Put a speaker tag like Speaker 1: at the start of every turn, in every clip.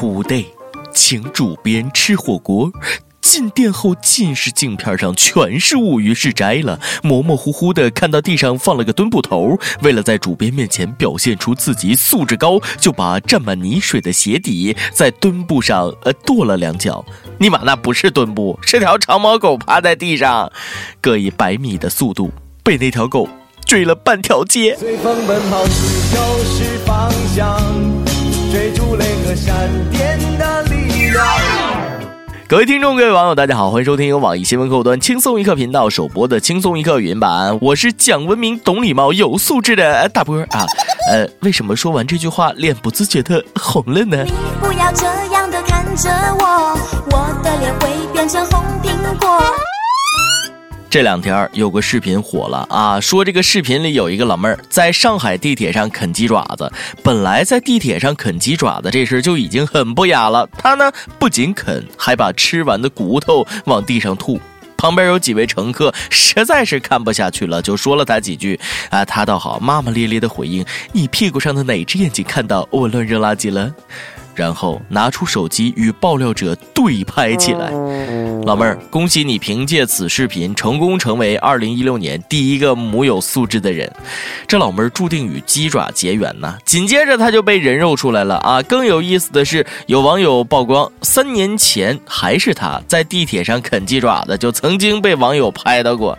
Speaker 1: 土 day，请主编吃火锅。进店后，近视镜片上全是物，于是摘了，模模糊糊的看到地上放了个墩布头。为了在主编面前表现出自己素质高，就把沾满泥水的鞋底在墩布上呃跺了两脚。尼玛，那不是墩布，是条长毛狗趴在地上，各以百米的速度被那条狗追了半条街。随风奔跑，自由是方各位听众，各位网友，大家好，欢迎收听由网易新闻客户端轻松一刻频道首播的轻松一刻语音版，我是讲文明、懂礼貌、有素质的大波啊。呃，为什么说完这句话脸不自觉的红了呢？你不要这样的看着我，我的脸会变成红苹果。这两天有个视频火了啊，说这个视频里有一个老妹儿在上海地铁上啃鸡爪子。本来在地铁上啃鸡爪子这事就已经很不雅了，她呢不仅啃，还把吃完的骨头往地上吐。旁边有几位乘客实在是看不下去了，就说了她几句啊，她倒好，骂骂咧咧的回应：“你屁股上的哪只眼睛看到我乱扔垃圾了？”然后拿出手机与爆料者对拍起来，老妹儿，恭喜你凭借此视频成功成为二零一六年第一个母有素质的人。这老妹儿注定与鸡爪结缘呐。紧接着她就被人肉出来了啊！更有意思的是，有网友曝光，三年前还是她在地铁上啃鸡爪子，就曾经被网友拍到过。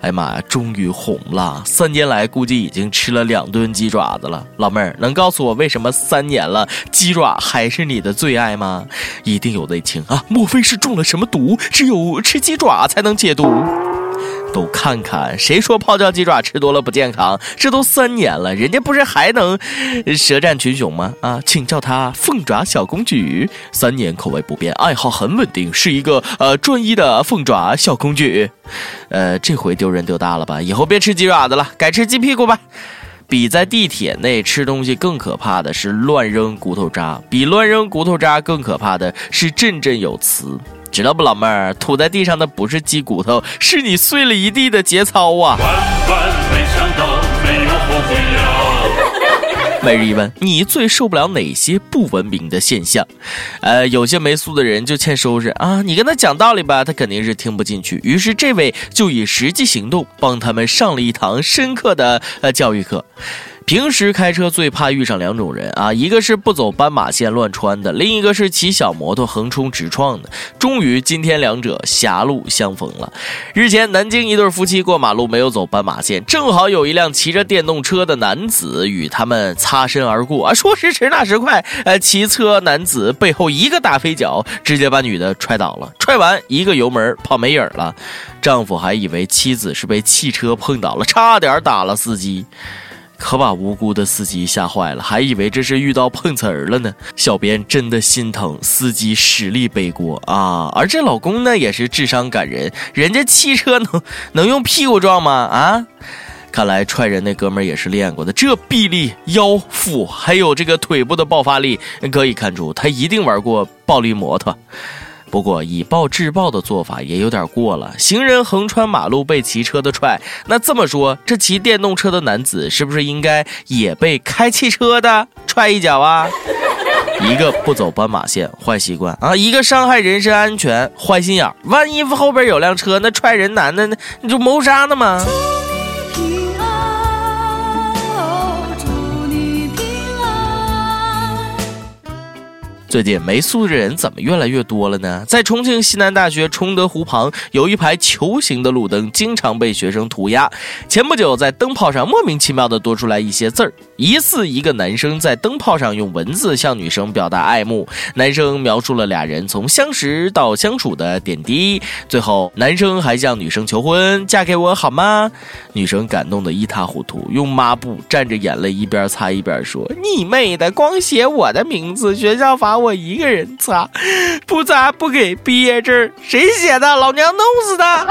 Speaker 1: 哎呀妈呀，终于红了！三年来估计已经吃了两顿鸡爪子了。老妹儿，能告诉我为什么三年了鸡爪还是你的最爱吗？一定有内情啊！莫非是中了什么毒？只有吃鸡爪才能解毒？都看看，谁说泡椒鸡爪吃多了不健康？这都三年了，人家不是还能舌战群雄吗？啊，请叫他凤爪小公举。三年口味不变，爱好很稳定，是一个呃专一的凤爪小公举。呃，这回丢人丢大了吧？以后别吃鸡爪子了，改吃鸡屁股吧。比在地铁内吃东西更可怕的是乱扔骨头渣，比乱扔骨头渣更可怕的是振振有词。知道不，老妹儿，吐在地上的不是鸡骨头，是你碎了一地的节操啊！万万没想到，没有后悔 每日一问：你最受不了哪些不文明的现象？呃，有些没素的人就欠收拾啊！你跟他讲道理吧，他肯定是听不进去。于是这位就以实际行动帮他们上了一堂深刻的呃教育课。平时开车最怕遇上两种人啊，一个是不走斑马线乱穿的，另一个是骑小摩托横冲直撞的。终于今天两者狭路相逢了。日前，南京一对夫妻过马路没有走斑马线，正好有一辆骑着电动车的男子与他们擦身而过啊，说时迟那时快，呃，骑车男子背后一个大飞脚，直接把女的踹倒了，踹完一个油门跑没影了。丈夫还以为妻子是被汽车碰倒了，差点打了司机。可把无辜的司机吓坏了，还以为这是遇到碰瓷儿了呢。小编真的心疼司机，实力背锅啊！而这老公呢，也是智商感人，人家汽车能能用屁股撞吗？啊！看来踹人那哥们儿也是练过的，这臂力、腰腹还有这个腿部的爆发力，可以看出他一定玩过暴力摩托。不过以暴制暴的做法也有点过了。行人横穿马路被骑车的踹，那这么说，这骑电动车的男子是不是应该也被开汽车的 踹一脚啊？一个不走斑马线，坏习惯啊；一个伤害人身安全，坏心眼。万一后边有辆车，那踹人男的，那你就谋杀呢吗？最近没素质的人怎么越来越多了呢？在重庆西南大学崇德湖旁有一排球形的路灯，经常被学生涂鸦。前不久，在灯泡上莫名其妙的多出来一些字儿，疑似一个男生在灯泡上用文字向女生表达爱慕。男生描述了俩人从相识到相处的点滴，最后男生还向女生求婚：“嫁给我好吗？”女生感动的一塌糊涂，用抹布蘸着眼泪一边擦一边说：“你妹的，光写我的名字，学校罚。”我一个人擦，不擦不给毕业证，谁写的？老娘弄死他！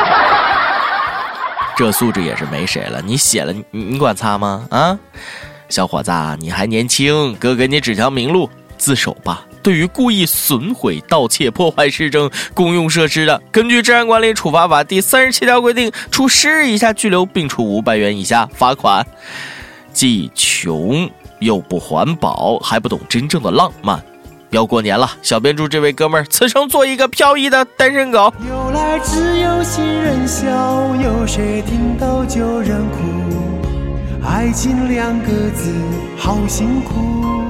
Speaker 1: 这素质也是没谁了。你写了，你你管擦吗？啊，小伙子，你还年轻，哥给你指条明路，自首吧。对于故意损毁、盗窃、破坏市政公用设施的，根据《治安管理处罚法》第三十七条规定，处十日以下拘留，并处五百元以下罚款。既穷。又不环保，还不懂真正的浪漫。要过年了，小编祝这位哥们儿此生做一个飘逸的单身狗。有来只有新人笑，有谁听到旧人哭？爱情两个字，好辛苦。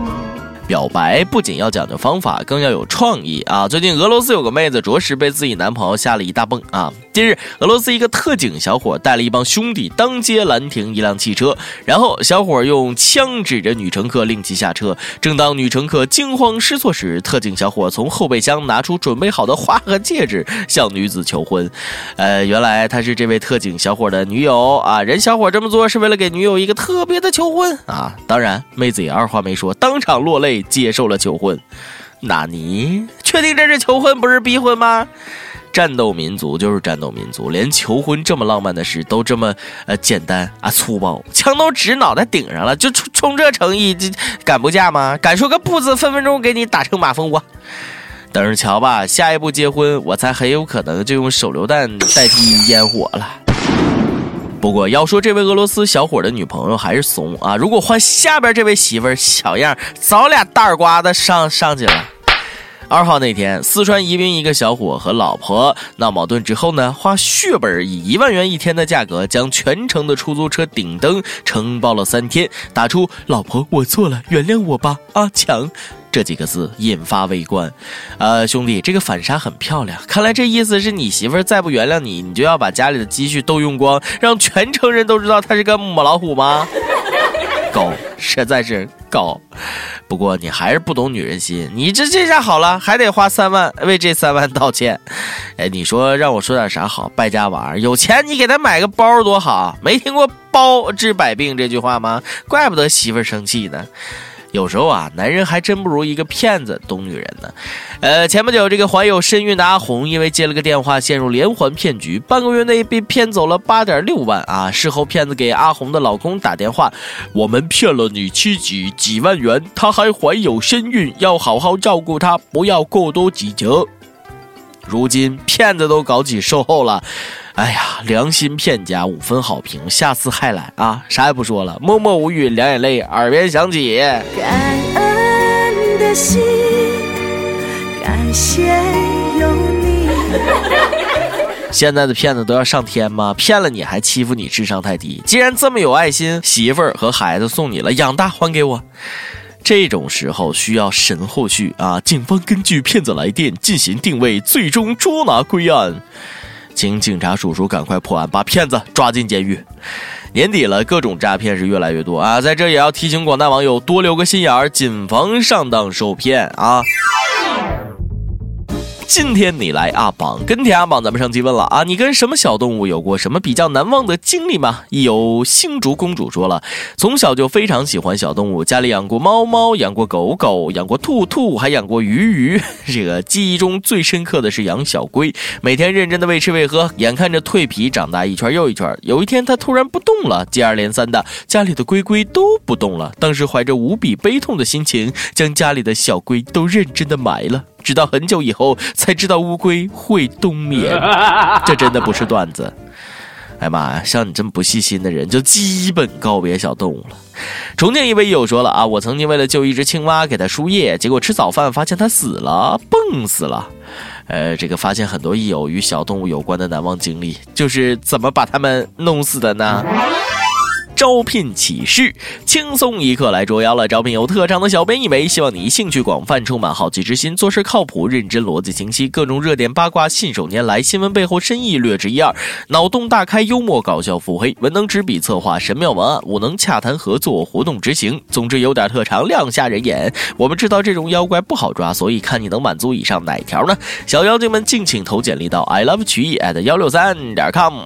Speaker 1: 表白不仅要讲究方法，更要有创意啊！最近俄罗斯有个妹子，着实被自己男朋友吓了一大蹦啊！近日，俄罗斯一个特警小伙带了一帮兄弟当街拦停一辆汽车，然后小伙用枪指着女乘客，令其下车。正当女乘客惊慌失措时，特警小伙从后备箱拿出准备好的花和戒指，向女子求婚。呃，原来他是这位特警小伙的女友啊！人小伙这么做是为了给女友一个特别的求婚啊！当然，妹子也二话没说，当场落泪。接受了求婚，纳尼确定这是求婚不是逼婚吗？战斗民族就是战斗民族，连求婚这么浪漫的事都这么呃简单啊粗暴，枪都指脑袋顶上了，就冲冲这诚意，这敢不嫁吗？敢说个不字，分分钟给你打成马蜂窝。等着瞧吧，下一步结婚，我猜很有可能就用手榴弹代替烟火了。不过要说这位俄罗斯小伙的女朋友还是怂啊！如果换下边这位媳妇儿，小样早俩大耳刮子上上去了。二号那天，四川宜宾一个小伙和老婆闹矛盾之后呢，花血本以一万元一天的价格，将全城的出租车顶灯承包了三天，打出“老婆我错了，原谅我吧，阿强”这几个字，引发围观。呃，兄弟，这个反杀很漂亮，看来这意思是你媳妇儿再不原谅你，你就要把家里的积蓄都用光，让全城人都知道他是个母老虎吗？狗，实在是狗。不过你还是不懂女人心，你这这下好了，还得花三万为这三万道歉。哎，你说让我说点啥好？败家娃儿，有钱你给他买个包多好？没听过包治百病这句话吗？怪不得媳妇儿生气呢。有时候啊，男人还真不如一个骗子懂女人呢。呃，前不久这个怀有身孕的阿红，因为接了个电话，陷入连环骗局，半个月内被骗走了八点六万啊！事后骗子给阿红的老公打电话，我们骗了你七几几万元，她还怀有身孕，要好好照顾她，不要过多计较。如今骗子都搞起售后了。哎呀，良心骗家五分好评，下次还来啊！啥也不说了，默默无语，两眼泪，耳边响起。感恩的心，感谢有你。现在的骗子都要上天吗？骗了你还欺负你，智商太低。既然这么有爱心，媳妇儿和孩子送你了，养大还给我。这种时候需要神后续啊！警方根据骗子来电进行定位，最终捉拿归案。请警察叔叔赶快破案，把骗子抓进监狱。年底了，各种诈骗是越来越多啊！在这也要提醒广大网友多留个心眼儿，谨防上当受骗啊！今天你来阿榜跟帖阿榜，咱们上期问了啊，你跟什么小动物有过什么比较难忘的经历吗？有星竹公主说了，从小就非常喜欢小动物，家里养过猫猫，养过狗狗，养过兔兔，还养过鱼鱼。这个记忆中最深刻的是养小龟，每天认真的喂吃喂喝，眼看着蜕皮长大一圈又一圈。有一天它突然不动了，接二连三的家里的龟龟都不动了。当时怀着无比悲痛的心情，将家里的小龟都认真的埋了。直到很久以后才知道乌龟会冬眠，这真的不是段子。哎妈呀，像你这么不细心的人，就基本告别小动物了。重庆一位友说了啊，我曾经为了救一只青蛙给它输液，结果吃早饭发现它死了，蹦死了。呃，这个发现很多益友与小动物有关的难忘经历，就是怎么把它们弄死的呢？招聘启事，轻松一刻来捉妖了。招聘有特长的小编一枚，希望你兴趣广泛，充满好奇之心，做事靠谱、认真、逻辑清晰，各种热点八卦信手拈来，新闻背后深意略知一二，脑洞大开、幽默搞笑、腹黑，文能执笔策划神妙文案，武能洽谈合作、活动执行。总之有点特长，亮瞎人眼。我们知道这种妖怪不好抓，所以看你能满足以上哪条呢？小妖精们敬请投简历到 i love 曲艺 at 幺六三点 com。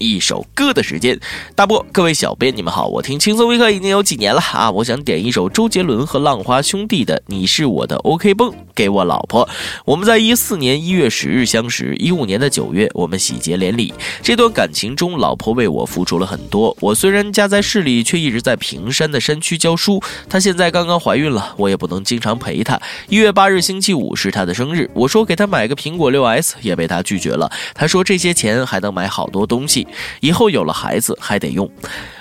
Speaker 1: 一首歌的时间，大波，各位小编，你们好，我听轻松微课已经有几年了啊，我想点一首周杰伦和浪花兄弟的《你是我的 OK 绷》给我老婆。我们在一四年一月十日相识，一五年的九月我们喜结连理。这段感情中，老婆为我付出了很多。我虽然家在市里，却一直在平山的山区教书。她现在刚刚怀孕了，我也不能经常陪她。一月八日星期五是她的生日，我说给她买个苹果六 S，也被她拒绝了。她说这些钱还能买好多东西。以后有了孩子还得用。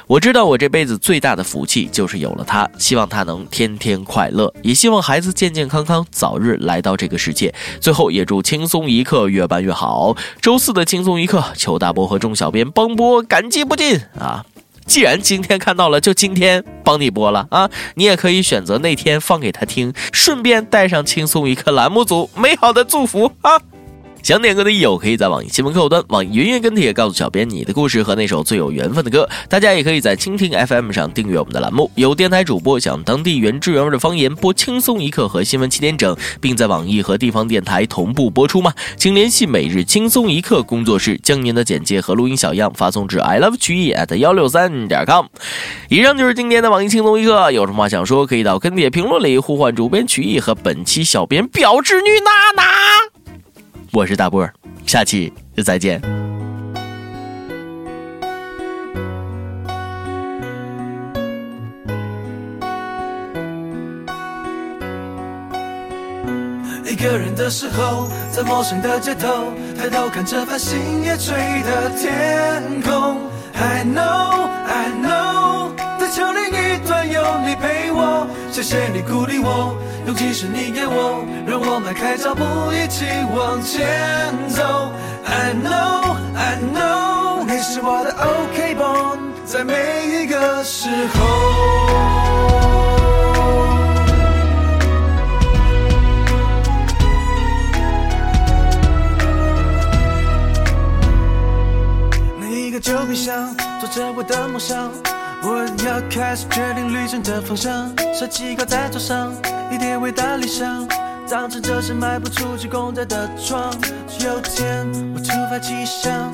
Speaker 1: 我知道我这辈子最大的福气就是有了他，希望他能天天快乐，也希望孩子健健康康，早日来到这个世界。最后也祝轻松一刻越办越好。周四的轻松一刻，求大波和众小编帮播，感激不尽啊！既然今天看到了，就今天帮你播了啊！你也可以选择那天放给他听，顺便带上轻松一刻栏目组美好的祝福啊！想点歌的益友，可以在网易新闻客户端、网易云音乐跟帖告诉小编你的故事和那首最有缘分的歌。大家也可以在蜻蜓 FM 上订阅我们的栏目。有电台主播想当地原汁原味的方言播轻松一刻和新闻七点整，并在网易和地方电台同步播出吗？请联系每日轻松一刻工作室，将您的简介和录音小样发送至 i love 曲艺 at 幺六三点 com。以上就是今天的网易轻松一刻，有什么话想说，可以到跟帖评论里呼唤主编曲艺和本期小编表侄女娜娜。我是大波儿，下期再见。
Speaker 2: 一个人的时候，在陌生的街头，抬头看着繁星夜垂的天空。你鼓励我。勇气是你给我，让我迈开脚步一起往前走。I know, I know，你是我的 OK 绷，在每一个时候。每一个旧冰箱，做着我的梦想。我要开始决定旅程的方向，设计靠在桌上，一点伟大理想，当成这是迈不出去公仔的床。有天我突发奇想，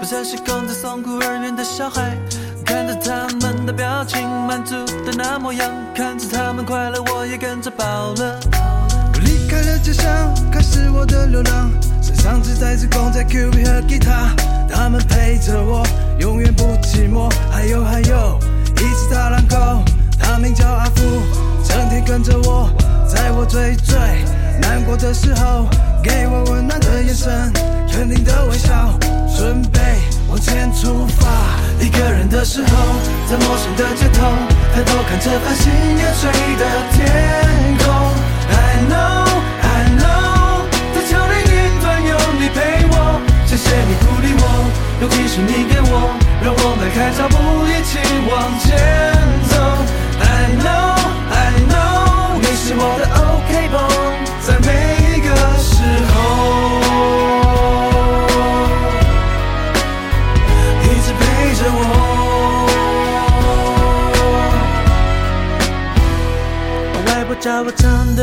Speaker 2: 不再是空在送孤儿院的小孩，看着他们的表情，满足的那模样，看着他们快乐，我也跟着饱了。我离开了家乡，开始我的流浪，身上只带着公仔、Q B 和吉他，他们陪着我，永远不寂寞。还有还有，一只大狼狗，它名叫阿福，整天跟着我，在我最最难过的时候，给我温暖的眼神，肯定的微笑，准备往前出发。一个人的时候，在陌生的街头，抬头看着繁星夜坠的天空。I know，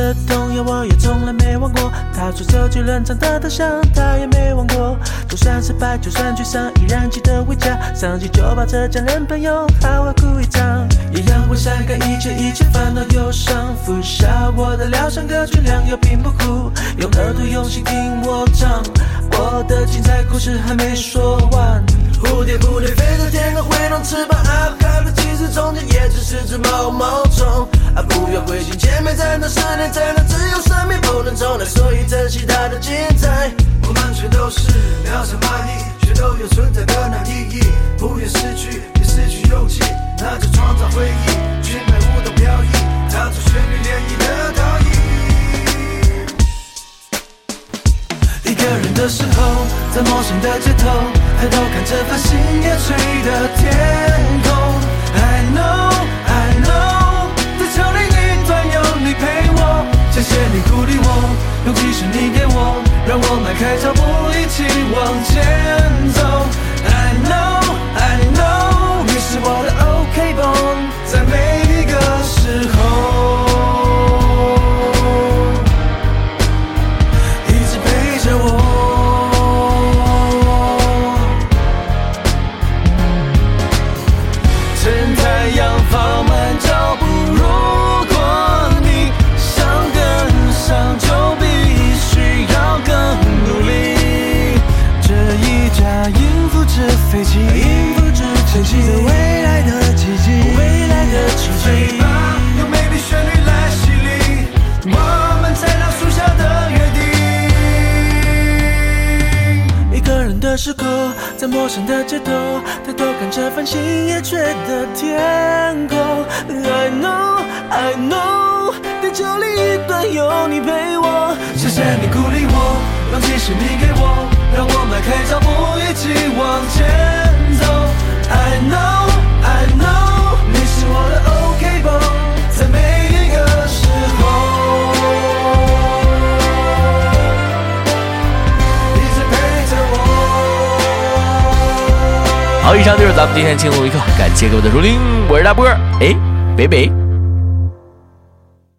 Speaker 2: 的童谣，我也从来没忘过。他说走进冷场的灯箱，她也没忘过。就算失败，就算沮丧，依然记得回家。上去就把这家人朋友，好好哭一场。也让我晒干一切一切烦恼忧伤，拂晓我的疗伤歌曲，良药并不苦。用耳朵用心听我唱，我的精彩故事还没说完。蝴蝶蝴蝶飞到天空，挥动翅膀！快乐其实中间也只是只毛毛虫啊！不要灰心，前面真的十年，真的只有，生命不能重来，所以珍惜它的精彩。我们全都是渺小蚂蚁，却都有存在的那意义。不愿失去，也失去勇气，那就创造回忆。裙摆舞动飘逸，踏出旋律涟漪的倒影。一个人的时候，在陌生的街头，抬头看着繁星夜坠的天是你给我，让我迈开脚步一起往前走。在陌生的街头，抬头看着繁星夜缺的天空。I know, I know，地球另一端有你陪我。谢谢你鼓励我，勇气是你给我，让我迈开脚步一起往前走。I know,
Speaker 1: 好，以上就是咱们今天轻松一刻，感谢各位的收听，我是大波儿，哎，北北。